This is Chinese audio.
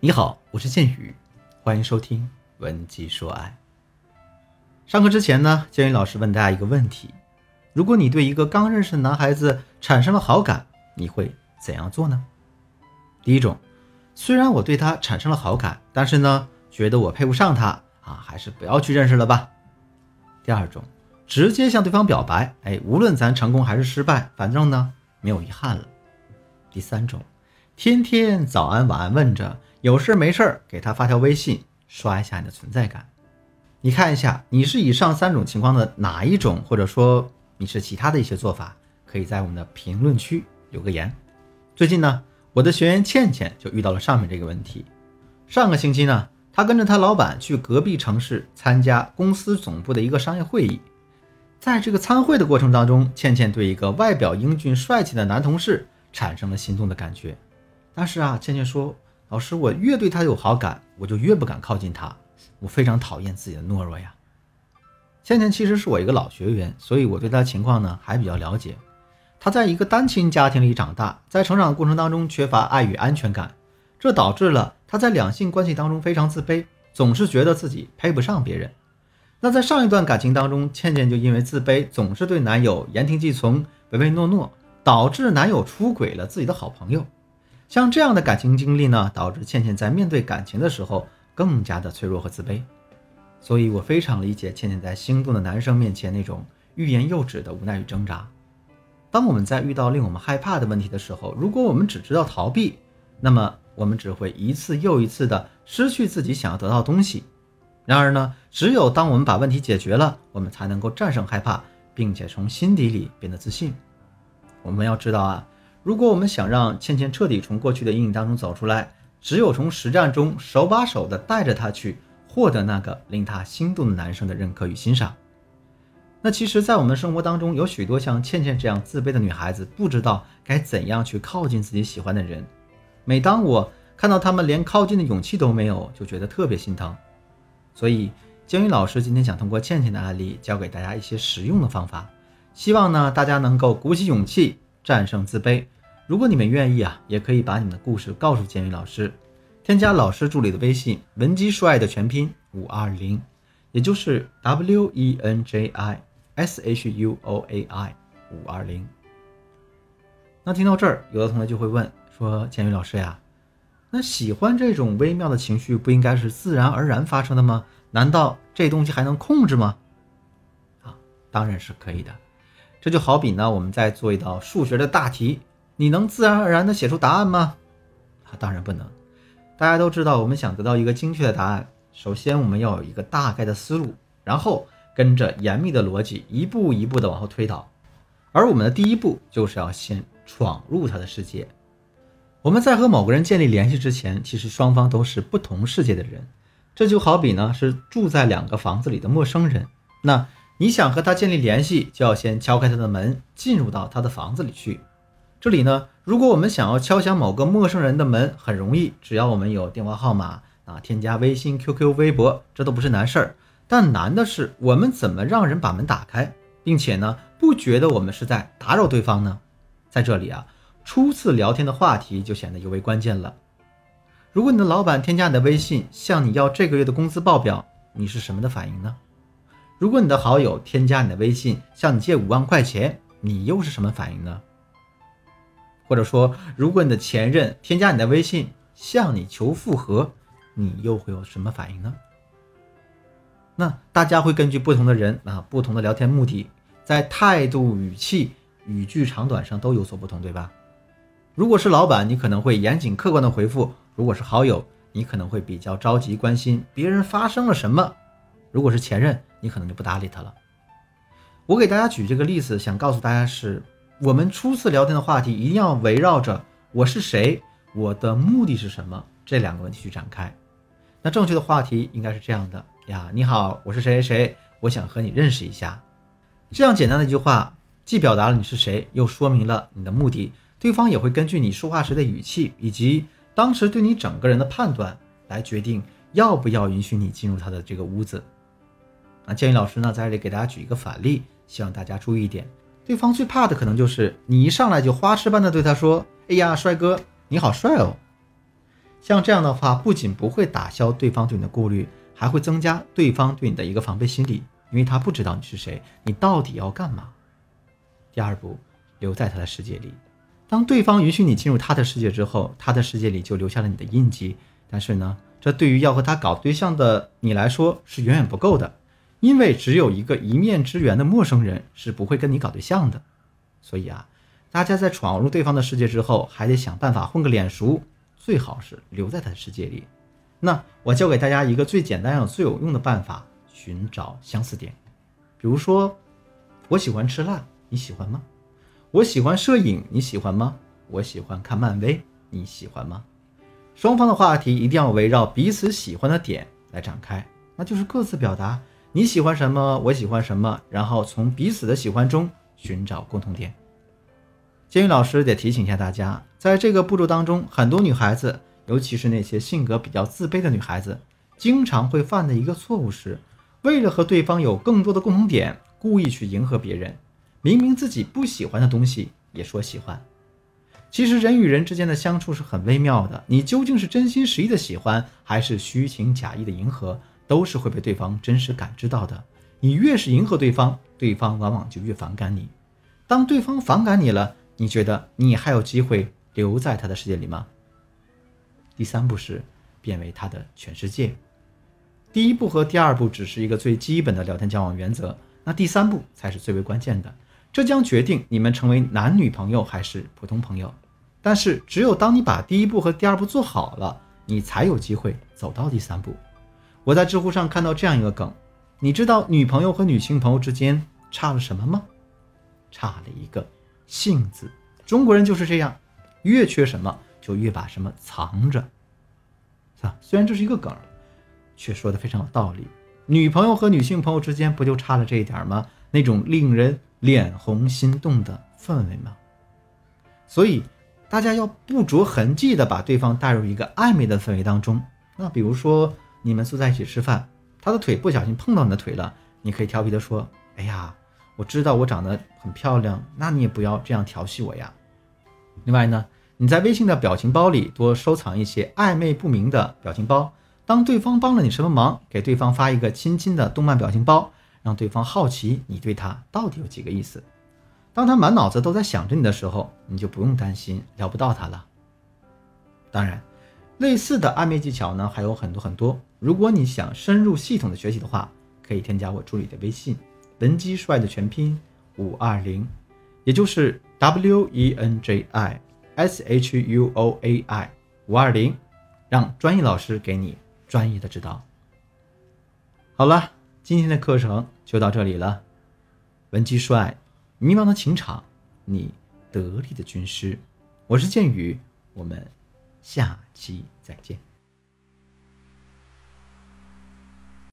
你好，我是剑宇，欢迎收听《文姬说爱》。上课之前呢，建宇老师问大家一个问题：如果你对一个刚认识的男孩子产生了好感，你会怎样做呢？第一种，虽然我对他产生了好感，但是呢，觉得我配不上他啊，还是不要去认识了吧。第二种，直接向对方表白，哎，无论咱成功还是失败，反正呢，没有遗憾了。第三种，天天早安晚安问着。有事没事给他发条微信，刷一下你的存在感。你看一下，你是以上三种情况的哪一种，或者说你是其他的一些做法，可以在我们的评论区留个言。最近呢，我的学员倩倩就遇到了上面这个问题。上个星期呢，她跟着她老板去隔壁城市参加公司总部的一个商业会议，在这个参会的过程当中，倩倩对一个外表英俊帅气的男同事产生了心动的感觉。但是啊，倩倩说。老师，我越对他有好感，我就越不敢靠近他。我非常讨厌自己的懦弱呀。倩倩其实是我一个老学员，所以我对她情况呢还比较了解。她在一个单亲家庭里长大，在成长过程当中缺乏爱与安全感，这导致了她在两性关系当中非常自卑，总是觉得自己配不上别人。那在上一段感情当中，倩倩就因为自卑，总是对男友言听计从、唯唯诺诺，导致男友出轨了自己的好朋友。像这样的感情经历呢，导致倩倩在面对感情的时候更加的脆弱和自卑，所以我非常理解倩倩在心动的男生面前那种欲言又止的无奈与挣扎。当我们在遇到令我们害怕的问题的时候，如果我们只知道逃避，那么我们只会一次又一次的失去自己想要得到的东西。然而呢，只有当我们把问题解决了，我们才能够战胜害怕，并且从心底里变得自信。我们要知道啊。如果我们想让倩倩彻底从过去的阴影当中走出来，只有从实战中手把手的带着她去获得那个令她心动的男生的认可与欣赏。那其实，在我们生活当中，有许多像倩倩这样自卑的女孩子，不知道该怎样去靠近自己喜欢的人。每当我看到她们连靠近的勇气都没有，就觉得特别心疼。所以，江云老师今天想通过倩倩的案例，教给大家一些实用的方法，希望呢大家能够鼓起勇气，战胜自卑。如果你们愿意啊，也可以把你们的故事告诉建宇老师，添加老师助理的微信“文姬说爱”的全拼五二零，也就是 W E N J I S H U O A I 五二零。那听到这儿，有的同学就会问说：“建宇老师呀，那喜欢这种微妙的情绪不应该是自然而然发生的吗？难道这东西还能控制吗？”啊，当然是可以的。这就好比呢，我们在做一道数学的大题。你能自然而然地写出答案吗？啊，当然不能。大家都知道，我们想得到一个精确的答案，首先我们要有一个大概的思路，然后跟着严密的逻辑一步一步地往后推导。而我们的第一步就是要先闯入他的世界。我们在和某个人建立联系之前，其实双方都是不同世界的人。这就好比呢，是住在两个房子里的陌生人。那你想和他建立联系，就要先敲开他的门，进入到他的房子里去。这里呢，如果我们想要敲响某个陌生人的门，很容易，只要我们有电话号码啊，添加微信、QQ、微博，这都不是难事儿。但难的是，我们怎么让人把门打开，并且呢，不觉得我们是在打扰对方呢？在这里啊，初次聊天的话题就显得尤为关键了。如果你的老板添加你的微信，向你要这个月的工资报表，你是什么的反应呢？如果你的好友添加你的微信，向你借五万块钱，你又是什么反应呢？或者说，如果你的前任添加你的微信向你求复合，你又会有什么反应呢？那大家会根据不同的人啊、不同的聊天目的，在态度、语气、语句长短上都有所不同，对吧？如果是老板，你可能会严谨客观的回复；如果是好友，你可能会比较着急关心别人发生了什么；如果是前任，你可能就不搭理他了。我给大家举这个例子，想告诉大家是。我们初次聊天的话题一定要围绕着我是谁，我的目的是什么这两个问题去展开。那正确的话题应该是这样的呀：你好，我是谁谁谁，我想和你认识一下。这样简单的一句话，既表达了你是谁，又说明了你的目的。对方也会根据你说话时的语气以及当时对你整个人的判断来决定要不要允许你进入他的这个屋子。那建议老师呢，在这里给大家举一个反例，希望大家注意一点。对方最怕的可能就是你一上来就花痴般的对他说：“哎呀，帅哥，你好帅哦。”像这样的话，不仅不会打消对方对你的顾虑，还会增加对方对你的一个防备心理，因为他不知道你是谁，你到底要干嘛。第二步，留在他的世界里。当对方允许你进入他的世界之后，他的世界里就留下了你的印记。但是呢，这对于要和他搞对象的你来说是远远不够的，因为只有一个一面之缘的陌生人是不会跟你搞对象的。所以啊，大家在闯入对方的世界之后，还得想办法混个脸熟，最好是留在他的世界里。那我教给大家一个最简单又最有用的办法：寻找相似点。比如说，我喜欢吃辣。你喜欢吗？我喜欢摄影，你喜欢吗？我喜欢看漫威，你喜欢吗？双方的话题一定要围绕彼此喜欢的点来展开，那就是各自表达你喜欢什么，我喜欢什么，然后从彼此的喜欢中寻找共同点。监狱老师得提醒一下大家，在这个步骤当中，很多女孩子，尤其是那些性格比较自卑的女孩子，经常会犯的一个错误是，为了和对方有更多的共同点，故意去迎合别人。明明自己不喜欢的东西也说喜欢，其实人与人之间的相处是很微妙的。你究竟是真心实意的喜欢，还是虚情假意的迎合，都是会被对方真实感知到的。你越是迎合对方，对方往往就越反感你。当对方反感你了，你觉得你还有机会留在他的世界里吗？第三步是变为他的全世界。第一步和第二步只是一个最基本的聊天交往原则，那第三步才是最为关键的。这将决定你们成为男女朋友还是普通朋友。但是，只有当你把第一步和第二步做好了，你才有机会走到第三步。我在知乎上看到这样一个梗：你知道女朋友和女性朋友之间差了什么吗？差了一个“性”字。中国人就是这样，越缺什么就越把什么藏着。啊，虽然这是一个梗，却说的非常有道理。女朋友和女性朋友之间不就差了这一点吗？那种令人……脸红心动的氛围吗？所以大家要不着痕迹的把对方带入一个暧昧的氛围当中。那比如说你们坐在一起吃饭，他的腿不小心碰到你的腿了，你可以调皮的说：“哎呀，我知道我长得很漂亮，那你也不要这样调戏我呀。”另外呢，你在微信的表情包里多收藏一些暧昧不明的表情包，当对方帮了你什么忙，给对方发一个亲亲的动漫表情包。让对方好奇你对他到底有几个意思。当他满脑子都在想着你的时候，你就不用担心聊不到他了。当然，类似的暧昧技巧呢还有很多很多。如果你想深入系统的学习的话，可以添加我助理的微信“文姬帅”的全拼五二零，也就是 W E N J I S H U O A I 五二零，让专业老师给你专业的指导。好了。今天的课程就到这里了，文姬帅，迷茫的情场，你得力的军师，我是剑宇，我们下期再见。